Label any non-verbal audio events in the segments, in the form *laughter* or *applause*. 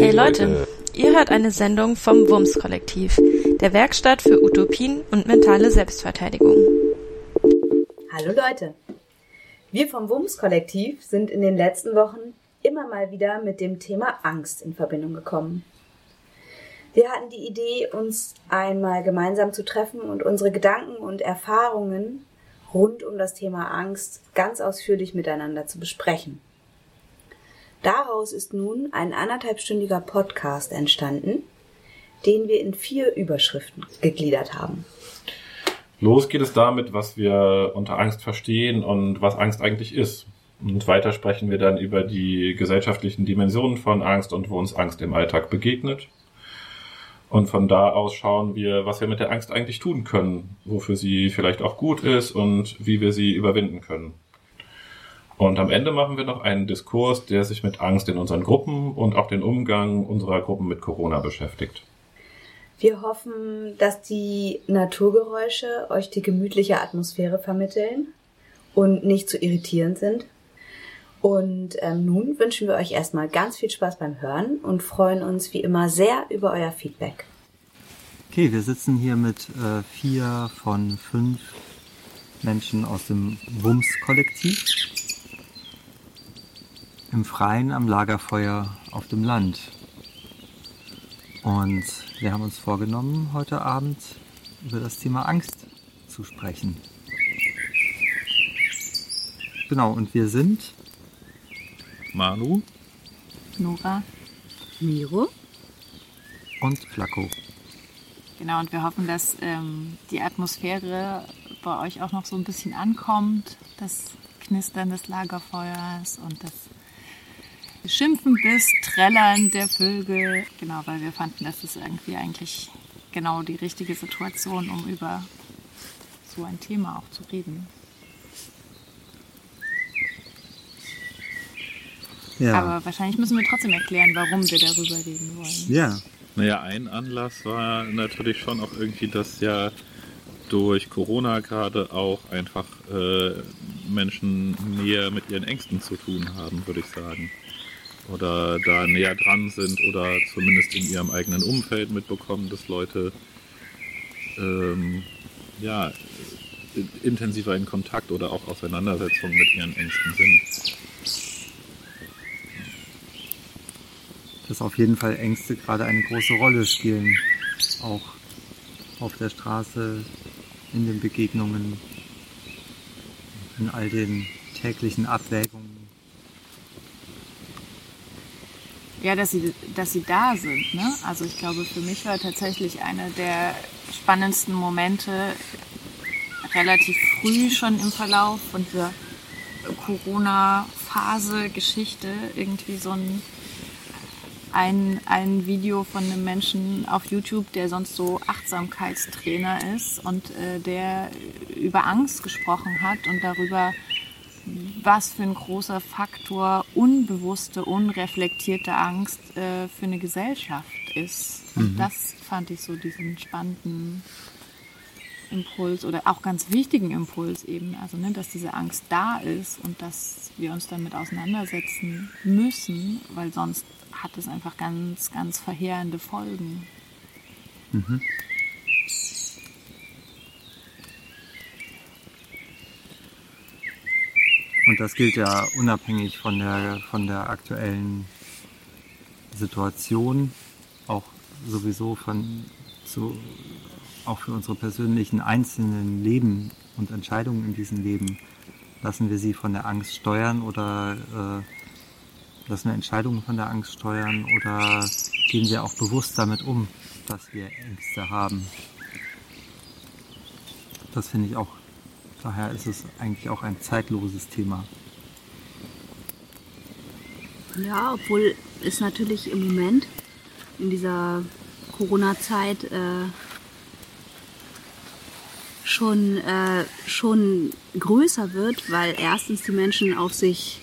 Hey Leute, ihr hört eine Sendung vom WUMS Kollektiv, der Werkstatt für Utopien und mentale Selbstverteidigung. Hallo Leute, wir vom WUMS Kollektiv sind in den letzten Wochen immer mal wieder mit dem Thema Angst in Verbindung gekommen. Wir hatten die Idee, uns einmal gemeinsam zu treffen und unsere Gedanken und Erfahrungen rund um das Thema Angst ganz ausführlich miteinander zu besprechen. Daraus ist nun ein anderthalbstündiger Podcast entstanden, den wir in vier Überschriften gegliedert haben. Los geht es damit, was wir unter Angst verstehen und was Angst eigentlich ist. Und weiter sprechen wir dann über die gesellschaftlichen Dimensionen von Angst und wo uns Angst im Alltag begegnet. Und von da aus schauen wir, was wir mit der Angst eigentlich tun können, wofür sie vielleicht auch gut ist und wie wir sie überwinden können. Und am Ende machen wir noch einen Diskurs, der sich mit Angst in unseren Gruppen und auch den Umgang unserer Gruppen mit Corona beschäftigt. Wir hoffen, dass die Naturgeräusche euch die gemütliche Atmosphäre vermitteln und nicht zu irritierend sind. Und ähm, nun wünschen wir euch erstmal ganz viel Spaß beim Hören und freuen uns wie immer sehr über euer Feedback. Okay, wir sitzen hier mit äh, vier von fünf Menschen aus dem WUMS-Kollektiv im Freien am Lagerfeuer auf dem Land. Und wir haben uns vorgenommen, heute Abend über das Thema Angst zu sprechen. Genau, und wir sind Manu, Nora Miro und Flacco. Genau, und wir hoffen, dass ähm, die Atmosphäre bei euch auch noch so ein bisschen ankommt. Das Knistern des Lagerfeuers und das Schimpfen bis Trällern der Vögel. Genau, weil wir fanden, das ist irgendwie eigentlich genau die richtige Situation, um über so ein Thema auch zu reden. Ja. Aber wahrscheinlich müssen wir trotzdem erklären, warum wir darüber reden wollen. ja, Naja, ein Anlass war natürlich schon auch irgendwie, dass ja durch Corona gerade auch einfach äh, Menschen näher mit ihren Ängsten zu tun haben, würde ich sagen. Oder da näher dran sind oder zumindest in ihrem eigenen Umfeld mitbekommen, dass Leute ähm, ja, in- intensiver in Kontakt oder auch Auseinandersetzungen mit ihren Ängsten sind. dass auf jeden Fall Ängste gerade eine große Rolle spielen. Auch auf der Straße, in den Begegnungen, in all den täglichen Abwägungen. Ja, dass sie, dass sie da sind. Ne? Also ich glaube, für mich war tatsächlich einer der spannendsten Momente relativ früh schon im Verlauf von dieser Corona-Phase, Geschichte, irgendwie so ein, ein, ein Video von einem Menschen auf YouTube, der sonst so Achtsamkeitstrainer ist und äh, der über Angst gesprochen hat und darüber, was für ein großer Faktor unbewusste, unreflektierte Angst äh, für eine Gesellschaft ist. Und das fand ich so diesen spannenden Impuls oder auch ganz wichtigen Impuls eben. Also, ne, dass diese Angst da ist und dass wir uns damit auseinandersetzen müssen, weil sonst hat es einfach ganz, ganz verheerende Folgen. Und das gilt ja unabhängig von der, von der aktuellen Situation, auch sowieso von, zu, auch für unsere persönlichen einzelnen Leben und Entscheidungen in diesem Leben. Lassen wir sie von der Angst steuern oder äh, lassen wir Entscheidungen von der Angst steuern oder gehen wir auch bewusst damit um, dass wir Ängste haben? Das finde ich auch Daher ist es eigentlich auch ein zeitloses Thema. Ja, obwohl es natürlich im Moment in dieser Corona-Zeit äh, schon, äh, schon größer wird, weil erstens die Menschen auf sich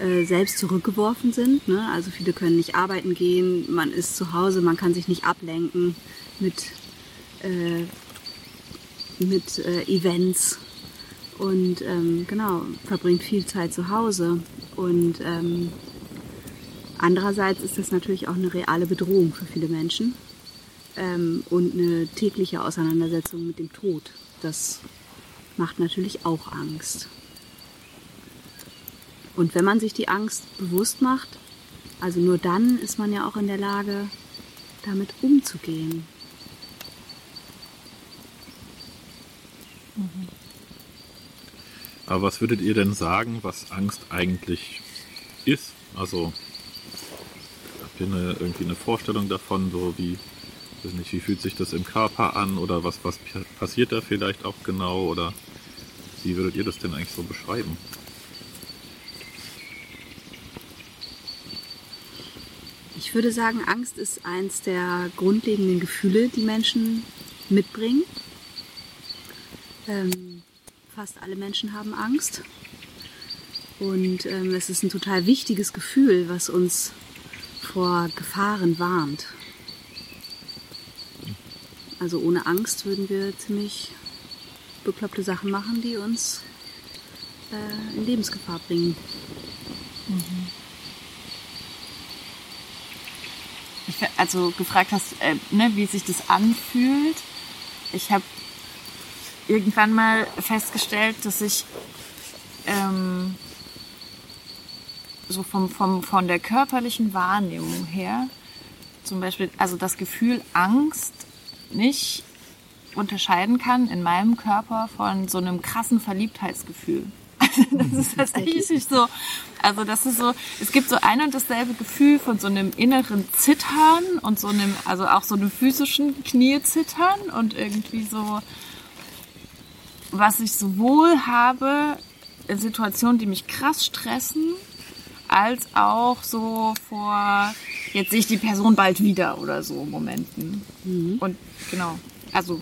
äh, selbst zurückgeworfen sind. Ne? Also viele können nicht arbeiten gehen, man ist zu Hause, man kann sich nicht ablenken mit, äh, mit äh, Events und ähm, genau, verbringt viel Zeit zu Hause. Und ähm, Andererseits ist das natürlich auch eine reale Bedrohung für viele Menschen ähm, und eine tägliche Auseinandersetzung mit dem Tod. Das macht natürlich auch Angst. Und wenn man sich die Angst bewusst macht, also nur dann ist man ja auch in der Lage, damit umzugehen. Aber was würdet ihr denn sagen, was Angst eigentlich ist? Also habt ihr eine, irgendwie eine Vorstellung davon, so wie, weiß nicht, wie fühlt sich das im Körper an oder was, was passiert da vielleicht auch genau oder wie würdet ihr das denn eigentlich so beschreiben? Ich würde sagen, Angst ist eins der grundlegenden Gefühle, die Menschen mitbringen. Ähm, fast alle Menschen haben Angst. Und ähm, es ist ein total wichtiges Gefühl, was uns vor Gefahren warnt. Also ohne Angst würden wir ziemlich bekloppte Sachen machen, die uns äh, in Lebensgefahr bringen. Mhm. Ich, also gefragt hast, äh, ne, wie sich das anfühlt. Ich habe irgendwann mal festgestellt, dass ich ähm, so vom, vom, von der körperlichen Wahrnehmung her zum Beispiel, also das Gefühl Angst nicht unterscheiden kann in meinem Körper von so einem krassen Verliebtheitsgefühl. *laughs* das ist *laughs* tatsächlich so. Also das ist so, es gibt so ein und dasselbe Gefühl von so einem inneren Zittern und so einem, also auch so einem physischen Kniezittern und irgendwie so, was ich sowohl habe in Situationen, die mich krass stressen, als auch so vor, jetzt sehe ich die Person bald wieder oder so Momenten. Mhm. Und genau, also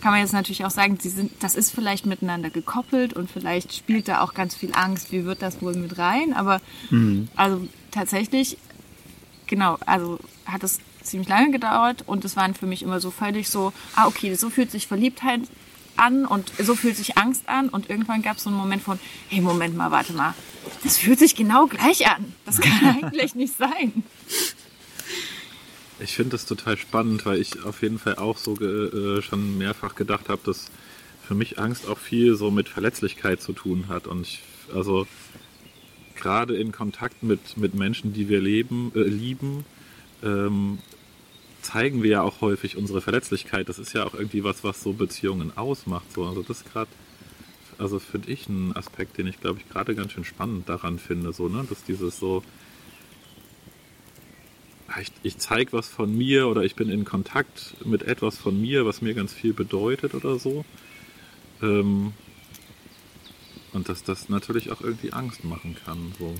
kann man jetzt natürlich auch sagen, sie sind, das ist vielleicht miteinander gekoppelt und vielleicht spielt da auch ganz viel Angst, wie wird das wohl mit rein, aber mhm. also tatsächlich, genau, also hat es ziemlich lange gedauert und es waren für mich immer so völlig so, ah okay, so fühlt sich Verliebtheit an und so fühlt sich Angst an und irgendwann gab es so einen Moment von, hey Moment mal, warte mal, das fühlt sich genau gleich an, das kann *laughs* eigentlich nicht sein. Ich finde das total spannend, weil ich auf jeden Fall auch so äh, schon mehrfach gedacht habe, dass für mich Angst auch viel so mit Verletzlichkeit zu tun hat. Und ich, also gerade in Kontakt mit, mit Menschen, die wir leben, äh, lieben, ähm, zeigen wir ja auch häufig unsere Verletzlichkeit. Das ist ja auch irgendwie was, was so Beziehungen ausmacht. So. Also das gerade, also finde ich einen Aspekt, den ich glaube ich gerade ganz schön spannend daran finde, so, ne? dass dieses so, ich, ich zeige was von mir oder ich bin in Kontakt mit etwas von mir, was mir ganz viel bedeutet oder so. Ähm, und dass das natürlich auch irgendwie Angst machen kann. So.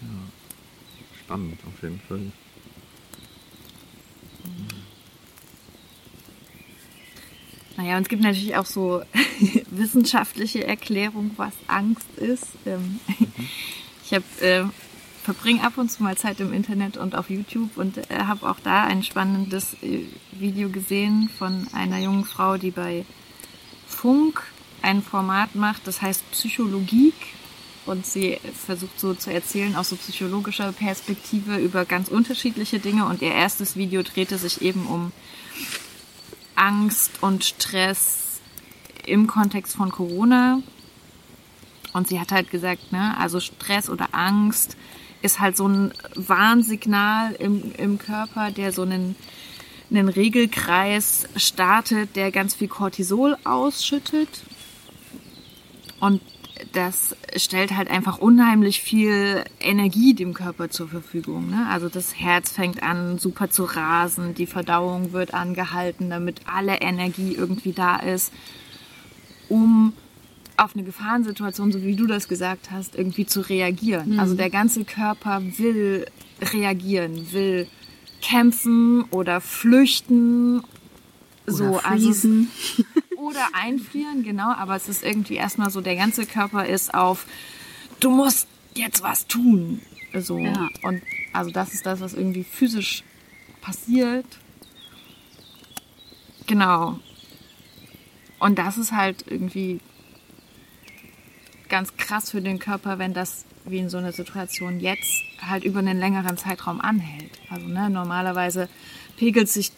Ja. Spannend auf jeden Fall. Naja, und es gibt natürlich auch so *laughs* wissenschaftliche Erklärungen, was Angst ist. Ähm. *laughs* Ich habe äh, verbringe ab und zu mal Zeit im Internet und auf YouTube und äh, habe auch da ein spannendes äh, Video gesehen von einer jungen Frau, die bei Funk ein Format macht, das heißt Psychologie. Und sie versucht so zu erzählen aus so psychologischer Perspektive über ganz unterschiedliche Dinge. Und ihr erstes Video drehte sich eben um Angst und Stress im Kontext von Corona. Und sie hat halt gesagt, ne, also Stress oder Angst ist halt so ein Warnsignal im, im Körper, der so einen, einen Regelkreis startet, der ganz viel Cortisol ausschüttet. Und das stellt halt einfach unheimlich viel Energie dem Körper zur Verfügung. Ne? Also das Herz fängt an super zu rasen, die Verdauung wird angehalten, damit alle Energie irgendwie da ist, um auf eine Gefahrensituation, so wie du das gesagt hast, irgendwie zu reagieren. Mhm. Also der ganze Körper will reagieren, will kämpfen oder flüchten, oder so also oder einfrieren, genau. Aber es ist irgendwie erstmal so, der ganze Körper ist auf, du musst jetzt was tun. So ja. und also das ist das, was irgendwie physisch passiert. Genau. Und das ist halt irgendwie ganz krass für den Körper, wenn das wie in so einer Situation jetzt halt über einen längeren Zeitraum anhält. Also ne, normalerweise pegelt sich,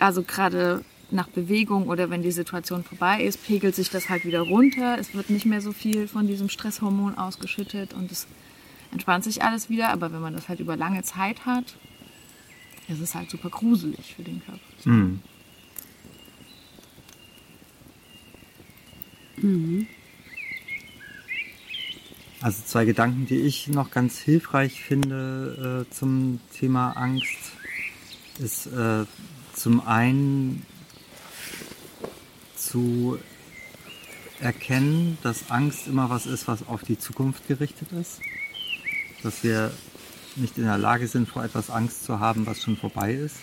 also gerade nach Bewegung oder wenn die Situation vorbei ist, pegelt sich das halt wieder runter. Es wird nicht mehr so viel von diesem Stresshormon ausgeschüttet und es entspannt sich alles wieder. Aber wenn man das halt über lange Zeit hat, ist es halt super gruselig für den Körper. Mhm. Also zwei Gedanken, die ich noch ganz hilfreich finde äh, zum Thema Angst, ist äh, zum einen zu erkennen, dass Angst immer was ist, was auf die Zukunft gerichtet ist. Dass wir nicht in der Lage sind, vor etwas Angst zu haben, was schon vorbei ist.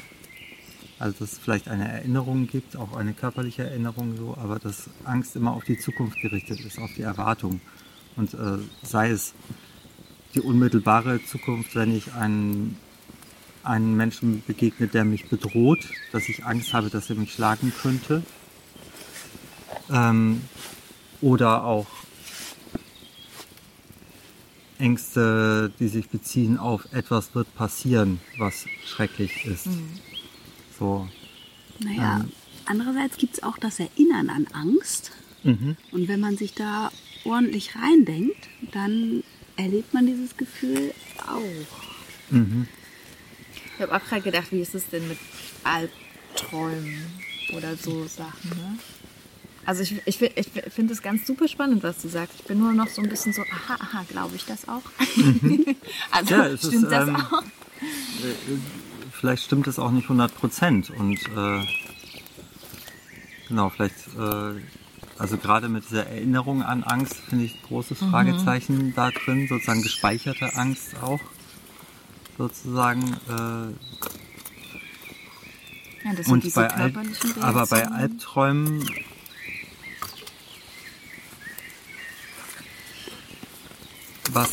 Also dass es vielleicht eine Erinnerung gibt, auch eine körperliche Erinnerung so, aber dass Angst immer auf die Zukunft gerichtet ist, auf die Erwartung. Und äh, sei es die unmittelbare Zukunft, wenn ich einen, einen Menschen begegne, der mich bedroht, dass ich Angst habe, dass er mich schlagen könnte. Ähm, oder auch Ängste, die sich beziehen auf etwas wird passieren, was schrecklich ist. So. Naja, Ähm. andererseits gibt es auch das Erinnern an Angst. Mhm. Und wenn man sich da ordentlich reindenkt, dann erlebt man dieses Gefühl auch. Mhm. Ich habe auch gerade gedacht, wie ist es denn mit Albträumen oder so Sachen, ne? Also ich, ich, ich finde es ganz super spannend, was du sagst. Ich bin nur noch so ein bisschen so, aha, aha, glaube ich das auch? *laughs* also Ja, es ist, stimmt das ähm, auch? Vielleicht stimmt es auch nicht 100 Prozent. Und äh, genau, vielleicht, äh, also gerade mit dieser Erinnerung an Angst finde ich ein großes Mhm. Fragezeichen da drin, sozusagen gespeicherte Angst auch. Sozusagen. Äh, Ja, das sind und diese bei Al körperlichen aber bei. Albträumen was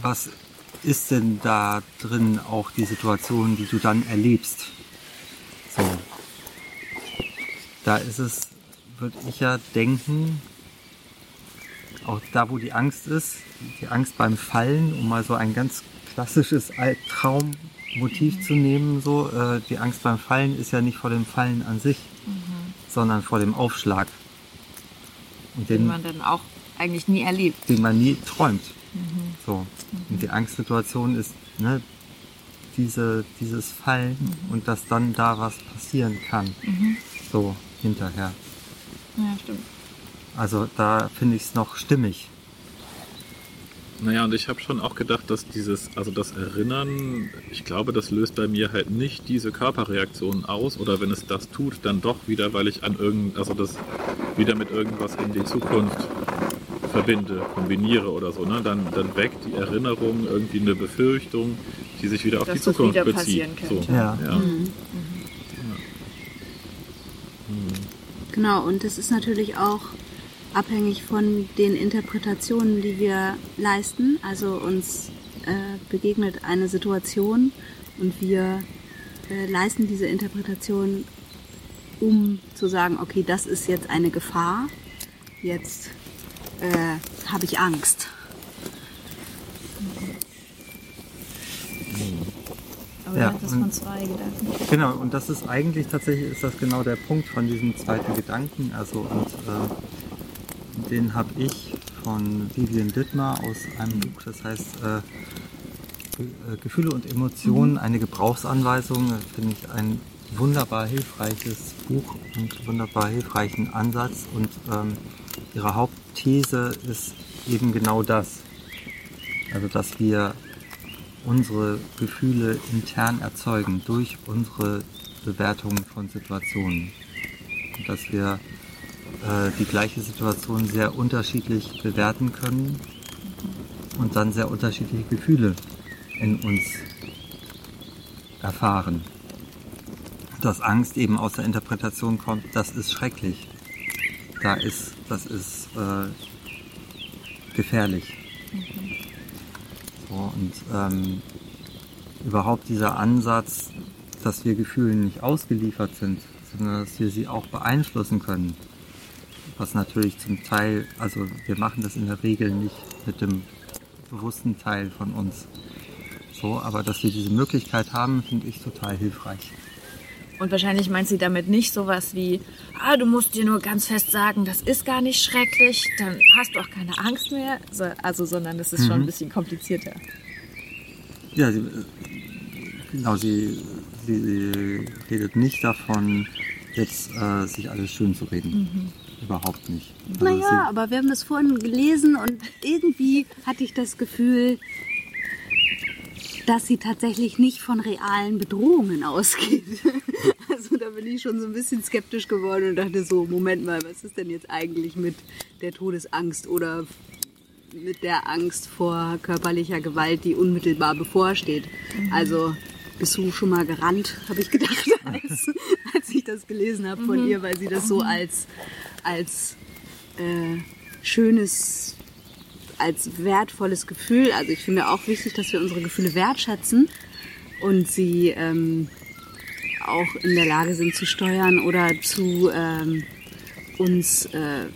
was ist denn da drin auch die Situation, die du dann erlebst? So. Da ist es, würde ich ja denken, auch da, wo die Angst ist, die Angst beim Fallen, um mal so ein ganz klassisches Albtraummotiv zu nehmen, so, äh, die Angst beim Fallen ist ja nicht vor dem Fallen an sich, sondern vor dem Aufschlag. Und den den, man dann auch eigentlich nie erlebt. den man nie träumt. So. Und die Angstsituation ist, ne, diese, dieses Fallen und dass dann da was passieren kann. So, hinterher. Ja, stimmt. Also da finde ich es noch stimmig. Naja, und ich habe schon auch gedacht, dass dieses, also das Erinnern, ich glaube, das löst bei mir halt nicht diese Körperreaktionen aus oder wenn es das tut, dann doch wieder, weil ich an irgend, also das wieder mit irgendwas in die Zukunft verbinde, kombiniere oder so, ne? Dann, dann weckt die Erinnerung irgendwie eine Befürchtung, die sich wieder auf Dass die das Zukunft wieder bezieht. passieren könnte. So, Ja. ja. Genau, und es ist natürlich auch abhängig von den Interpretationen, die wir leisten. Also uns äh, begegnet eine Situation und wir äh, leisten diese Interpretation, um zu sagen, okay, das ist jetzt eine Gefahr, jetzt äh, habe ich Angst. Aber Ja, das und- von zwei Gedanken. Genau, und das ist eigentlich tatsächlich ist das genau der Punkt von diesem zweiten Gedanken. Also und äh, den habe ich von Vivian Dittmar aus einem Buch, das heißt äh, äh, Gefühle und Emotionen, eine Gebrauchsanweisung. Das finde ich ein wunderbar hilfreiches Buch und wunderbar hilfreichen Ansatz. Und ähm, ihre Hauptthese ist eben genau das. Also dass wir unsere Gefühle intern erzeugen durch unsere Bewertung von Situationen. Und dass wir äh, die gleiche Situation sehr unterschiedlich bewerten können und dann sehr unterschiedliche Gefühle in uns erfahren. Dass Angst eben aus der Interpretation kommt, das ist schrecklich. Da ist, das ist äh, gefährlich. So, und ähm, überhaupt dieser Ansatz, dass wir Gefühlen nicht ausgeliefert sind, sondern dass wir sie auch beeinflussen können, Was natürlich zum Teil, also wir machen das in der Regel nicht mit dem bewussten Teil von uns. So, aber dass wir diese Möglichkeit haben, finde ich total hilfreich. Und wahrscheinlich meint sie damit nicht sowas wie, ah, du musst dir nur ganz fest sagen, das ist gar nicht schrecklich, dann hast du auch keine Angst mehr. So, also, sondern das ist schon ein bisschen komplizierter. Ja, sie, genau, sie, sie, sie redet nicht davon, jetzt äh, sich alles schön zu reden. Überhaupt nicht. Also Naja, aber wir haben das vorhin gelesen und irgendwie hatte ich das Gefühl, dass sie tatsächlich nicht von realen Bedrohungen ausgeht. *laughs* Also da bin ich schon so ein bisschen skeptisch geworden und dachte so, Moment mal, was ist denn jetzt eigentlich mit der Todesangst oder mit der Angst vor körperlicher Gewalt, die unmittelbar bevorsteht? Also bist du schon mal gerannt, habe ich gedacht, *laughs* als, als ich das gelesen habe von ihr, weil sie das so als, als äh, schönes, als wertvolles Gefühl, also ich finde auch wichtig, dass wir unsere Gefühle wertschätzen und sie ähm, auch in der Lage sind zu steuern oder zu ähm, uns äh,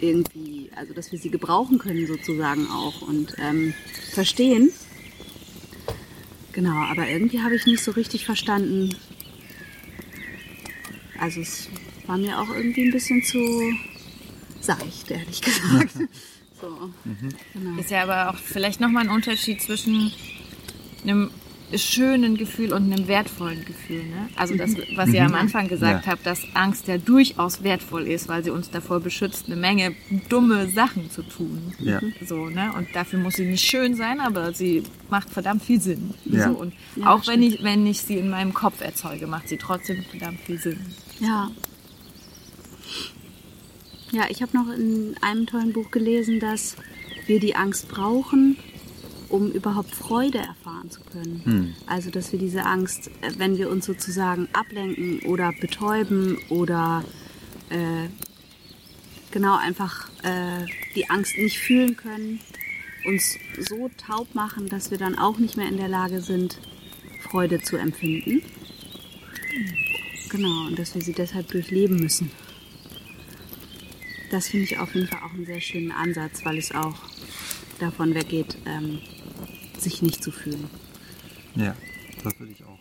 irgendwie, also dass wir sie gebrauchen können sozusagen auch und ähm, verstehen. Genau, aber irgendwie habe ich nicht so richtig verstanden. Also es war mir auch irgendwie ein bisschen zu seicht, ehrlich gesagt. *laughs* So, genau. Ist ja aber auch vielleicht nochmal ein Unterschied zwischen einem schönen Gefühl und einem wertvollen Gefühl. Ne? Also das, was ihr am Anfang gesagt Ja. habt, dass Angst ja durchaus wertvoll ist, weil sie uns davor beschützt, eine Menge dumme Sachen zu tun. Ja. So, ne? Und dafür muss sie nicht schön sein, aber sie macht verdammt viel Sinn. Ja. So, und Ja, auch wenn ich, wenn ich sie in meinem Kopf erzeuge, macht sie trotzdem verdammt viel Sinn. Ja. Ja, ich habe noch in einem tollen Buch gelesen, dass wir die Angst brauchen, um überhaupt Freude erfahren zu können. Also, dass wir diese Angst, äh, wenn wir uns sozusagen ablenken oder betäuben oder äh, genau einfach äh, die Angst nicht fühlen können, uns so taub machen, dass wir dann auch nicht mehr in der Lage sind, Freude zu empfinden. Genau, und dass wir sie deshalb durchleben müssen. Das finde ich auf jeden Fall auch einen sehr schönen Ansatz, weil es auch davon weggeht, ähm, sich nicht zu fühlen. Ja, das würde ich auch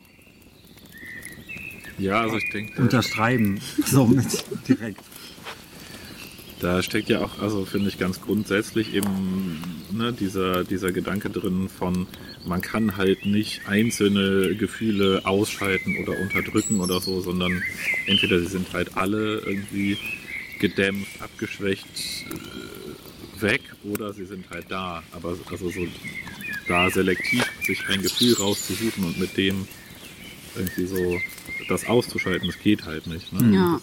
Ja, also ich denke, unterschreiben. *laughs* Somit direkt. Da steckt ja auch, also finde ich ganz grundsätzlich eben ne, dieser, dieser Gedanke drin von, man kann halt nicht einzelne Gefühle ausschalten oder unterdrücken oder so, sondern entweder sie sind halt alle irgendwie gedämpft, abgeschwächt, äh, weg oder sie sind halt da. Aber also so da selektiv sich ein Gefühl rauszusuchen und mit dem irgendwie so das auszuschalten, das geht halt nicht. Ne? Ja.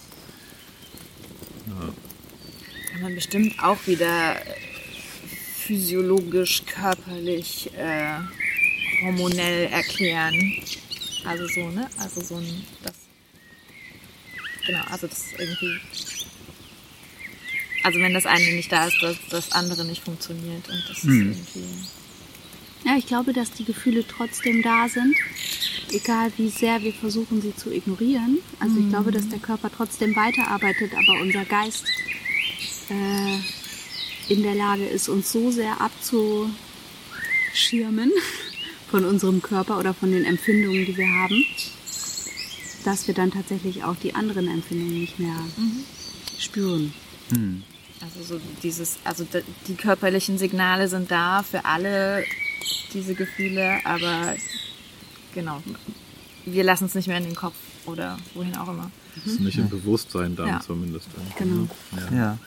Kann man bestimmt auch wieder physiologisch, körperlich, äh, hormonell erklären. Also so, ne? Also so ein, das, genau, also das irgendwie, also wenn das eine nicht da ist, dass das andere nicht funktioniert und das ist irgendwie, Ja, ich glaube, dass die Gefühle trotzdem da sind, egal wie sehr wir versuchen, sie zu ignorieren. Also ich glaube, dass der Körper trotzdem weiterarbeitet, aber unser Geist äh, in der Lage ist, uns so sehr abzuschirmen *laughs* von unserem Körper oder von den Empfindungen, die wir haben, dass wir dann tatsächlich auch die anderen Empfindungen nicht mehr spüren. Also so dieses, also die körperlichen Signale sind da für alle diese Gefühle, aber genau, wir lassen es nicht mehr in den Kopf oder wohin auch immer. Das ist nicht im Bewusstsein dann Ja. zumindest. Genau. Ja. Ja.